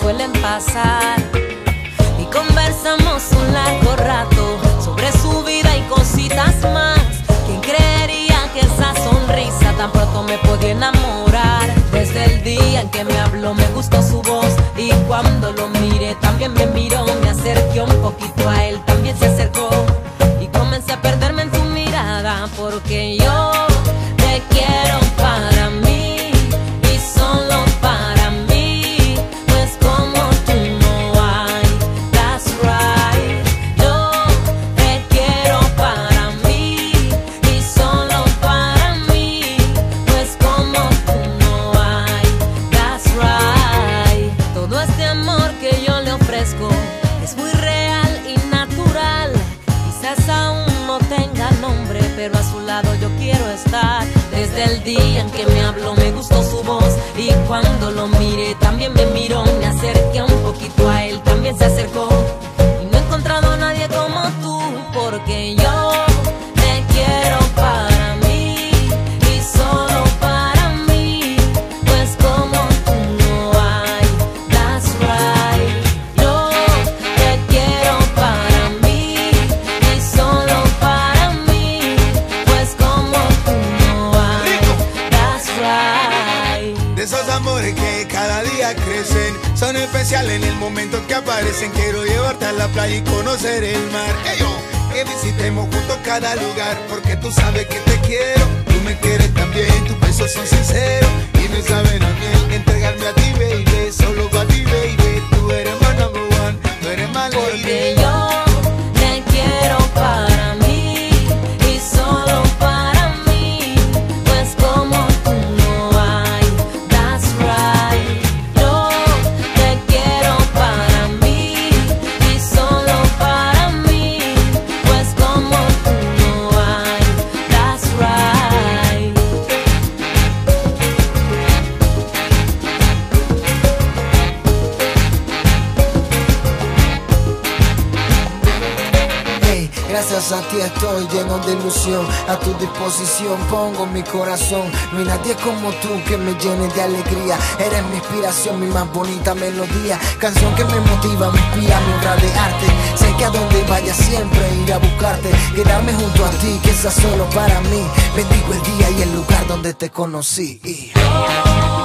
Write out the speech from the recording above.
suelen pasar. Y conversamos un largo rato sobre su vida y cositas más. ¿Quién creería que esa sonrisa tan pronto me podía enamorar? Desde el día en que me habló me gustó su voz y cuando lo miré también me miró, me acerqué un poquito a él, también se acercó y comencé a perderme en su mirada porque Desde el día en que me habló me gustó su voz. Y cuando lo miré también me miró, me acerqué un poquito a él, también se acercó amores que cada día crecen, son especiales en el momento que aparecen. Quiero llevarte a la playa y conocer el mar. Que visitemos juntos cada lugar, porque tú sabes que te quiero, tú me quieres también, gracias a ti estoy lleno de ilusión. A tu disposición pongo mi corazón. No hay nadie como tú que me llene de alegría. Eres mi inspiración, mi más bonita melodía. Canción que me motiva, me inspira mi obra de arte. Sé que a donde vaya siempre iré a buscarte. Quedarme junto a ti, que sea solo para mí. Bendigo el día y el lugar donde te conocí. Oh,